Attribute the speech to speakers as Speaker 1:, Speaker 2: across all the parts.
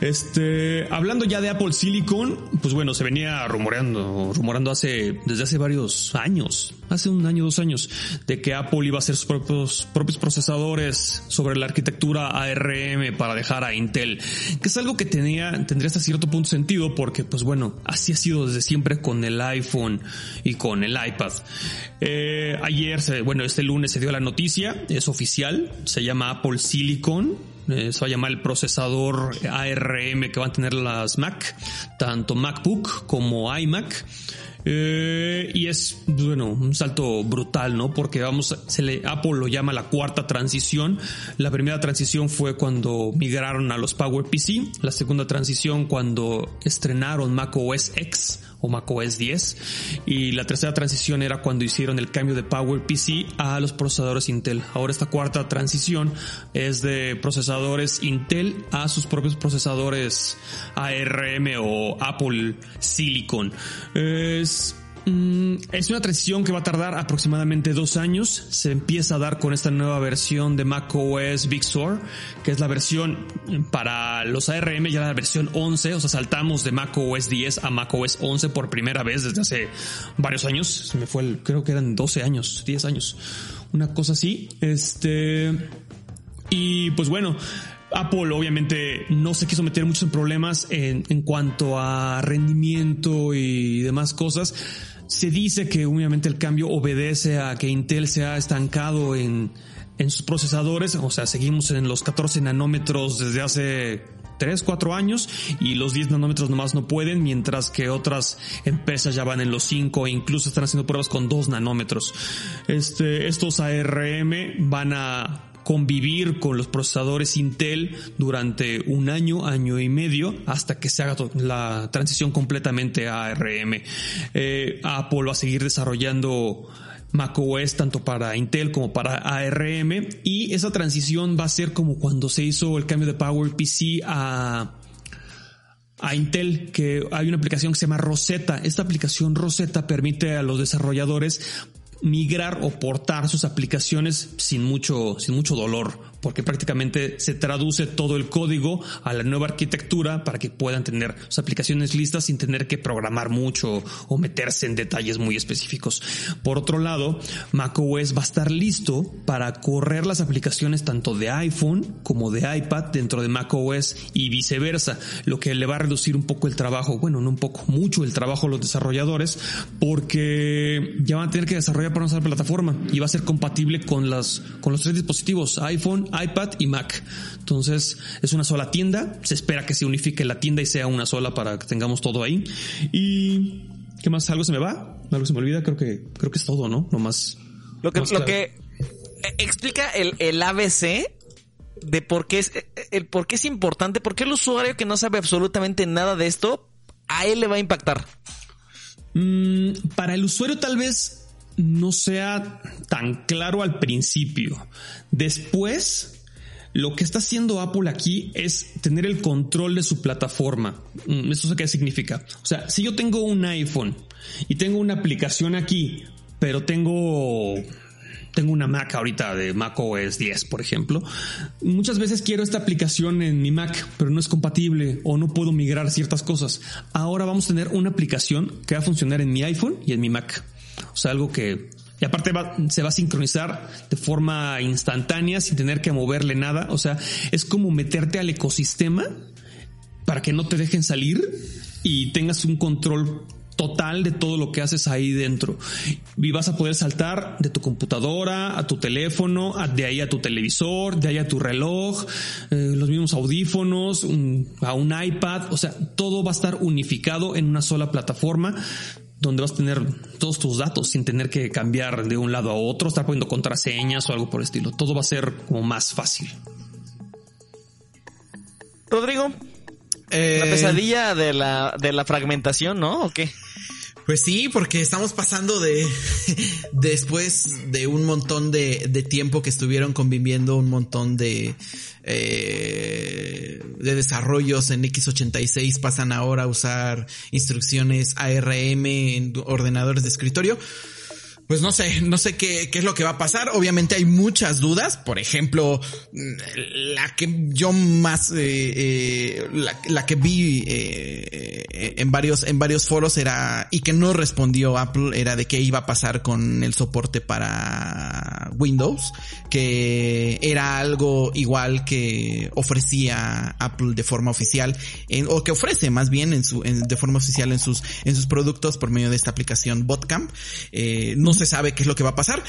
Speaker 1: Este, hablando ya de Apple Silicon, pues bueno, se venía rumoreando, rumorando hace, desde hace varios años, hace un año, dos años, de que Apple iba a hacer sus propios, propios procesadores sobre la arquitectura ARM para dejar a Intel, que es algo que tenía, tendría hasta cierto punto sentido porque, pues bueno, así ha sido desde siempre con el iPhone y con el iPad. Eh, ayer, bueno, este lunes se dio la noticia, es oficial, se llama Apple Silicon, eh, se va a llamar el procesador ARM que van a tener las Mac, tanto MacBook como iMac. Eh, y es, bueno, un salto brutal, ¿no? Porque vamos, Apple lo llama la cuarta transición. La primera transición fue cuando migraron a los PowerPC. La segunda transición cuando estrenaron Mac OS X o macOS 10 y la tercera transición era cuando hicieron el cambio de PowerPC a los procesadores Intel. Ahora esta cuarta transición es de procesadores Intel a sus propios procesadores ARM o Apple Silicon. Es Mm, es una transición que va a tardar aproximadamente dos años. Se empieza a dar con esta nueva versión de macOS Big Sur, que es la versión para los ARM, ya la versión 11. O sea, saltamos de macOS 10 a macOS 11 por primera vez desde hace varios años. Se me fue el, creo que eran 12 años, 10 años. Una cosa así. Este. Y pues bueno, Apple obviamente no se quiso meter muchos problemas en, en cuanto a rendimiento y demás cosas se dice que obviamente el cambio obedece a que Intel se ha estancado en, en sus procesadores, o sea, seguimos en los 14 nanómetros desde hace 3, 4 años y los 10 nanómetros nomás no pueden, mientras que otras empresas ya van en los 5 e incluso están haciendo pruebas con 2 nanómetros. Este, estos ARM van a convivir con los procesadores Intel durante un año, año y medio, hasta que se haga la transición completamente a ARM. Eh, Apple va a seguir desarrollando macOS tanto para Intel como para ARM y esa transición va a ser como cuando se hizo el cambio de PowerPC a a Intel que hay una aplicación que se llama Rosetta. Esta aplicación Rosetta permite a los desarrolladores migrar o portar sus aplicaciones sin mucho, sin mucho dolor porque prácticamente se traduce todo el código a la nueva arquitectura para que puedan tener sus aplicaciones listas sin tener que programar mucho o meterse en detalles muy específicos. Por otro lado, macOS va a estar listo para correr las aplicaciones tanto de iPhone como de iPad dentro de macOS y viceversa, lo que le va a reducir un poco el trabajo, bueno, no un poco, mucho el trabajo a los desarrolladores porque ya van a tener que desarrollar para una plataforma y va a ser compatible con las con los tres dispositivos, iPhone, iPad y Mac. Entonces es una sola tienda. Se espera que se unifique la tienda y sea una sola para que tengamos todo ahí. Y ¿qué más? ¿Algo se me va? ¿Algo se me olvida? Creo que creo que es todo, ¿no? Lo más.
Speaker 2: Lo que, lo que eh, explica el, el ABC de por qué es eh, el por qué es importante, por qué el usuario que no sabe absolutamente nada de esto a él le va a impactar.
Speaker 1: Mm, para el usuario tal vez no sea tan claro al principio. Después, lo que está haciendo Apple aquí es tener el control de su plataforma. Mm, ¿Eso qué significa? O sea, si yo tengo un iPhone y tengo una aplicación aquí, pero tengo tengo una Mac ahorita de Mac OS 10, por ejemplo. Muchas veces quiero esta aplicación en mi Mac, pero no es compatible o no puedo migrar ciertas cosas. Ahora vamos a tener una aplicación que va a funcionar en mi iPhone y en mi Mac. O sea, algo que... Y aparte se va a sincronizar de forma instantánea sin tener que moverle nada. O sea, es como meterte al ecosistema para que no te dejen salir y tengas un control total de todo lo que haces ahí dentro. Y vas a poder saltar de tu computadora a tu teléfono, de ahí a tu televisor, de ahí a tu reloj, eh, los mismos audífonos, a un iPad. O sea, todo va a estar unificado en una sola plataforma donde vas a tener todos tus datos sin tener que cambiar de un lado a otro, estar poniendo contraseñas o algo por el estilo. Todo va a ser como más fácil.
Speaker 2: Rodrigo, la pesadilla de la, de la fragmentación, ¿no? ¿O qué?
Speaker 3: Pues sí, porque estamos pasando de después de un montón de, tiempo que estuvieron conviviendo un montón de eh, de desarrollos en x86 pasan ahora a usar instrucciones ARM en ordenadores de escritorio. Pues no sé, no sé qué, qué, es lo que va a pasar. Obviamente hay muchas dudas. Por ejemplo, la que yo más, eh, eh, la, que vi eh, en varios, en varios foros era, y que no respondió Apple, era de qué iba a pasar con el soporte para Windows, que era algo igual que ofrecía Apple de forma oficial, en, o que ofrece más bien en su, en, de forma oficial en sus, en sus productos por medio de esta aplicación Botcamp. no se sabe qué es lo que va a pasar.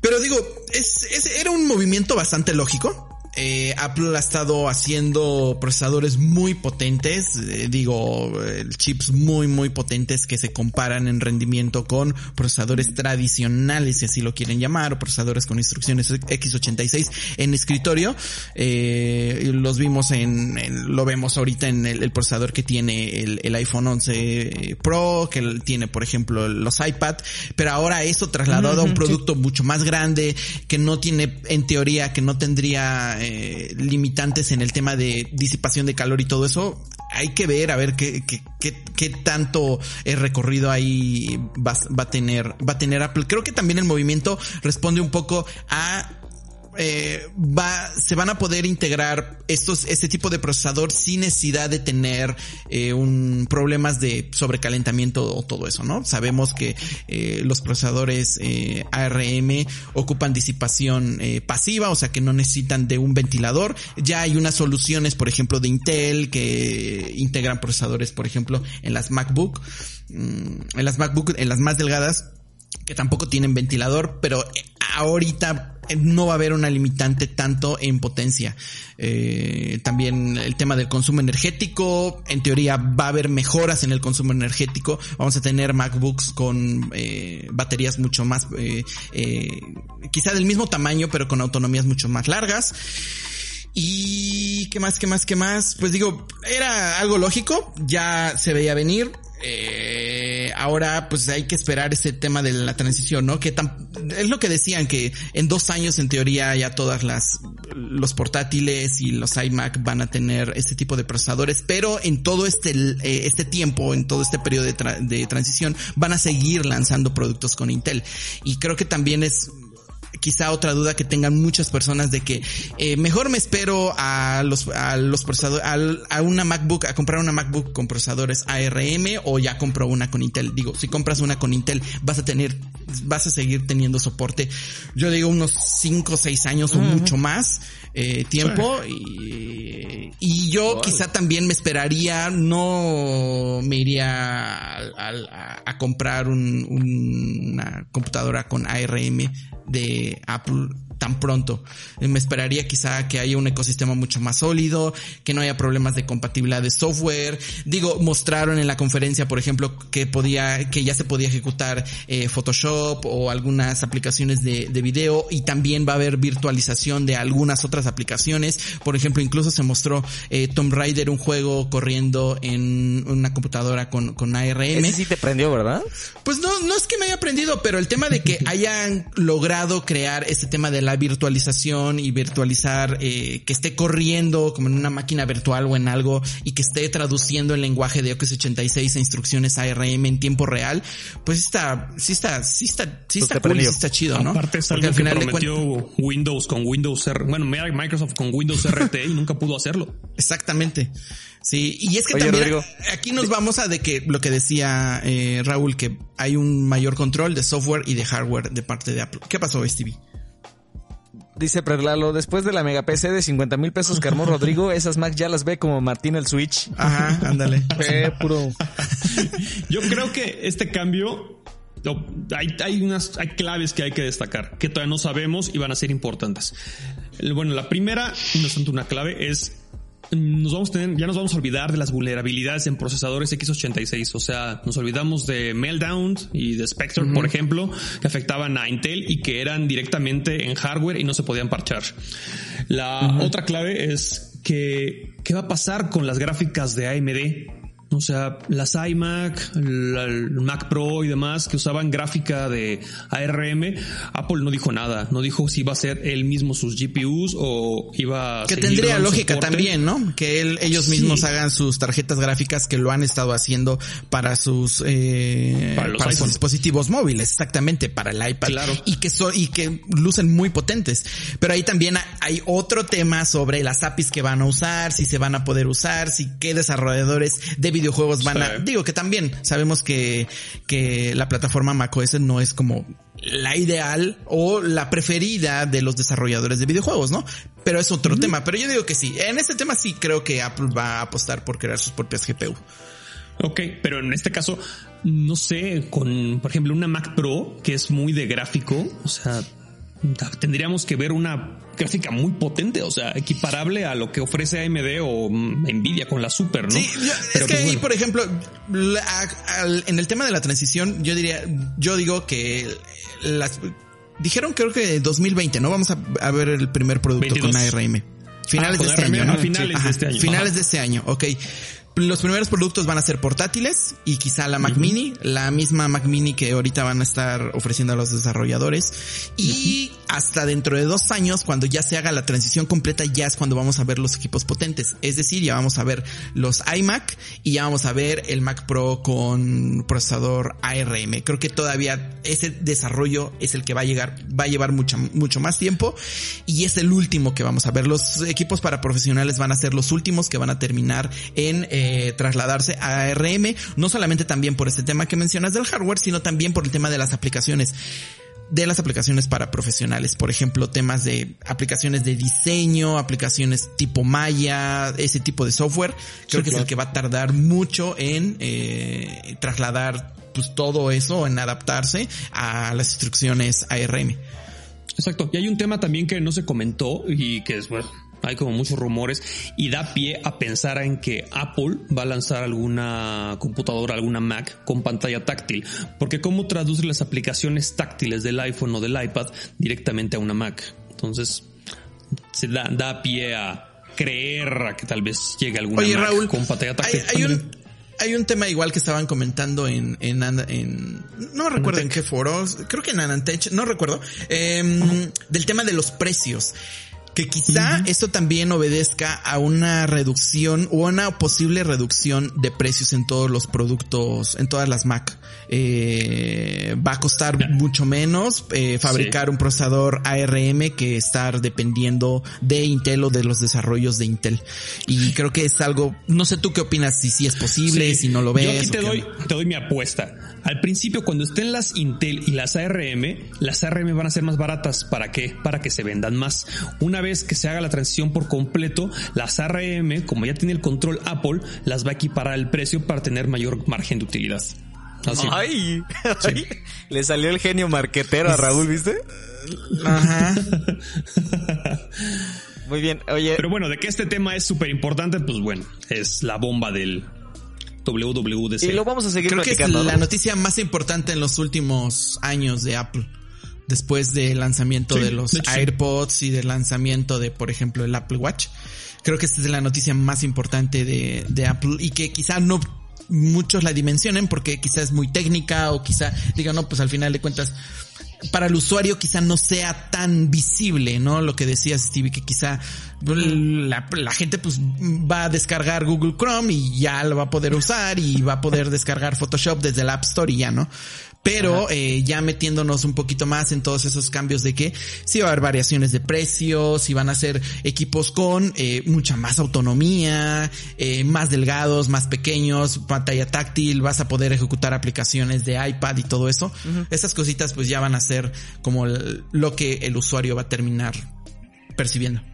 Speaker 3: Pero digo, es, era un movimiento bastante lógico. Eh, Apple ha estado haciendo procesadores muy potentes, eh, digo, chips muy muy potentes que se comparan en rendimiento con procesadores tradicionales, si así lo quieren llamar, o procesadores con instrucciones x86 en escritorio. Eh, los vimos en, lo vemos ahorita en el, procesador que tiene el, iPhone 11 Pro, que tiene por ejemplo los iPad, pero ahora eso trasladado a un producto mucho más grande, que no tiene, en teoría, que no tendría eh, limitantes en el tema de disipación de calor y todo eso, hay que ver a ver qué, qué, qué, tanto el recorrido ahí va, va, a tener, va a tener Apple. Creo que también el movimiento responde un poco a eh, va, se van a poder integrar estos, este tipo de procesador sin necesidad de tener eh, un problemas de sobrecalentamiento o todo eso, ¿no? Sabemos que eh, los procesadores eh, ARM ocupan disipación pasiva, o sea que no necesitan de un ventilador. Ya hay unas soluciones, por ejemplo, de Intel que integran procesadores, por ejemplo, en las MacBook, mm, en las MacBook, en las más delgadas tampoco tienen ventilador, pero ahorita no va a haber una limitante tanto en potencia. Eh, también el tema del consumo energético, en teoría va a haber mejoras en el consumo energético. Vamos a tener MacBooks con eh, baterías mucho más, eh, eh quizá del mismo tamaño, pero con autonomías mucho más largas. Y qué más, qué más, qué más. Pues digo, era algo lógico, ya se veía venir. Eh, ahora pues hay que esperar ese tema de la transición, ¿no? Que tan, es lo que decían que en dos años en teoría ya todas las los portátiles y los iMac van a tener este tipo de procesadores, pero en todo este eh, este tiempo, en todo este periodo de, de transición van a seguir lanzando productos con Intel y creo que también es quizá otra duda que tengan muchas personas de que eh, mejor me espero a los a los procesadores a, una MacBook a comprar una MacBook con procesadores ARM o ya compro una con Intel. Digo, si compras una con Intel vas a tener vas a seguir teniendo soporte. Yo digo unos 5 o 6 años o mucho más eh, tiempo. Y, y yo quizá también me esperaría, no me iría a, a, comprar un, una computadora con ARM de Apple tan pronto. Me esperaría quizá que haya un ecosistema mucho más sólido, que no haya problemas de compatibilidad de software. Digo, mostraron en la conferencia, por ejemplo, que podía, que ya se podía ejecutar eh, Photoshop o algunas aplicaciones de, de video y también va a haber virtualización de algunas otras aplicaciones. Por ejemplo, incluso se mostró eh, Tomb Raider, un juego corriendo en una computadora con, con ARM.
Speaker 2: Ese sí te prendió, ¿verdad?
Speaker 3: Pues no, no es que me haya aprendido, pero el tema de que hayan logrado crear este tema de la virtualización y virtualizar, eh, que esté corriendo como en una máquina virtual o en algo y que esté traduciendo el lenguaje de x86 a instrucciones ARM en tiempo real, pues está, sí está, sí está, sí pues está cool, sí está chido, ¿no?
Speaker 1: Aparte es algo que prometió Windows con Windows R, bueno, Microsoft con Windows RT y nunca pudo hacerlo.
Speaker 3: Exactamente. Sí, y es que también aquí nos vamos a de que lo que decía eh, Raúl, que hay un mayor control de software y de hardware de parte de Apple. ¿Qué pasó, Stevie?
Speaker 2: Dice Predlalo, después de la mega PC de 50 mil pesos que armó Rodrigo, esas Mac ya las ve como Martín el Switch.
Speaker 3: Ajá, ándale.
Speaker 2: puro.
Speaker 1: Yo creo que este cambio hay, hay, unas hay claves que hay que destacar que todavía no sabemos y van a ser importantes. Bueno, la primera, no es tanto una clave, es nos vamos a tener, ya nos vamos a olvidar de las vulnerabilidades en procesadores x86. O sea, nos olvidamos de Meltdown y de Spectre, por ejemplo, que afectaban a Intel y que eran directamente en hardware y no se podían parchar. La otra clave es que qué va a pasar con las gráficas de AMD. O sea, las iMac, el Mac Pro y demás que usaban gráfica de ARM, Apple no dijo nada, no dijo si iba a ser él mismo sus GPUs o iba
Speaker 3: a que tendría lógica también, ¿no? Que él, ellos mismos hagan sus tarjetas gráficas que lo han estado haciendo para sus eh, para, sus dispositivos móviles, exactamente para el iPad claro. y que son y que lucen muy potentes. Pero ahí también hay otro tema sobre las APIs que van a usar, si se van a poder usar, si qué desarrolladores de videojuegos van a, digo que también sabemos que, que la plataforma macOS no es como la ideal o la preferida de los desarrolladores de videojuegos, ¿no? Pero es otro tema. Pero yo digo que sí. En este tema sí creo que Apple va a apostar por crear sus propias GPU.
Speaker 1: Ok, pero en este caso, no sé, con, por ejemplo, una Mac Pro, que es muy de gráfico, o sea, tendríamos que ver una gráfica muy potente, o sea, equiparable a lo que ofrece AMD o Nvidia con la Super, ¿no?
Speaker 3: Sí, es que pues, ahí, por ejemplo, en el tema de la transición, yo diría, yo digo que las dijeron creo que 2020, ¿no? Vamos a, ver el primer producto con ARM. Finales ah, de este año, ¿no?
Speaker 1: finales de este año.
Speaker 3: Finales de este año, ok. Los primeros productos van a ser portátiles y quizá la Mac Mini, la misma Mac Mini que ahorita van a estar ofreciendo a los desarrolladores. Y hasta dentro de dos años, cuando ya se haga la transición completa, ya es cuando vamos a ver los equipos potentes. Es decir, ya vamos a ver los iMac y ya vamos a ver el Mac Pro con procesador ARM. Creo que todavía ese desarrollo es el que va a llegar, va a llevar mucho, mucho más tiempo y es el último que vamos a ver. Los equipos para profesionales van a ser los últimos que van a terminar en eh, trasladarse a ARM, no solamente también por este tema que mencionas del hardware, sino también por el tema de las aplicaciones de las aplicaciones para profesionales, por ejemplo, temas de aplicaciones de diseño, aplicaciones tipo Maya, ese tipo de software, creo que es el que va a tardar mucho en eh, trasladar pues todo eso, en adaptarse a las instrucciones ARM.
Speaker 1: Exacto. Y hay un tema también que no se comentó y que es, bueno, hay como muchos rumores y da pie a pensar en que Apple va a lanzar alguna computadora, alguna Mac con pantalla táctil. Porque cómo traduce las aplicaciones táctiles del iPhone o del iPad directamente a una Mac. Entonces, se da, da pie a creer a que tal vez llegue alguna Mac con pantalla táctil.
Speaker 3: Hay, un, hay un tema igual que estaban comentando en, en, en no recuerdo en qué foros, creo que en Anantech, no recuerdo, em, del tema de los precios. Que quizá esto también obedezca a una reducción o una posible reducción de precios en todos los productos, en todas las Mac. Eh, va a costar mucho menos eh, fabricar un procesador ARM que estar dependiendo de Intel o de los desarrollos de Intel. Y creo que es algo, no sé tú qué opinas, si sí es posible, si no lo ves.
Speaker 1: Yo aquí te doy, te doy mi apuesta. Al principio, cuando estén las Intel y las ARM, las ARM van a ser más baratas. ¿Para qué? Para que se vendan más. Una vez que se haga la transición por completo, las ARM, como ya tiene el control Apple, las va a equiparar el precio para tener mayor margen de utilidad.
Speaker 2: Ay, le salió el genio marquetero a Raúl, ¿viste?
Speaker 3: Ajá.
Speaker 2: Muy bien, oye.
Speaker 1: Pero bueno, de que este tema es súper importante, pues bueno, es la bomba del WWDC.
Speaker 2: Y lo vamos a seguir
Speaker 3: Creo que es la noticia más importante en los últimos años de Apple después del lanzamiento de los AirPods y del lanzamiento de, por ejemplo, el Apple Watch. Creo que esta es la noticia más importante de, de Apple y que quizá no muchos la dimensionen porque quizá es muy técnica o quizá digan, no, pues al final de cuentas, para el usuario quizá no sea tan visible, ¿no? Lo que decías, Stevie, que quizá la, la, gente pues va a descargar Google Chrome y ya lo va a poder usar y va a poder descargar Photoshop desde el App Store y ya, ¿no? Pero eh, ya metiéndonos un poquito más en todos esos cambios de que sí va a haber variaciones de precios, si van a ser equipos con eh, mucha más autonomía, eh, más delgados, más pequeños, pantalla táctil, vas a poder ejecutar aplicaciones de iPad y todo eso. Esas cositas pues ya van a ser como lo que el usuario va a terminar percibiendo.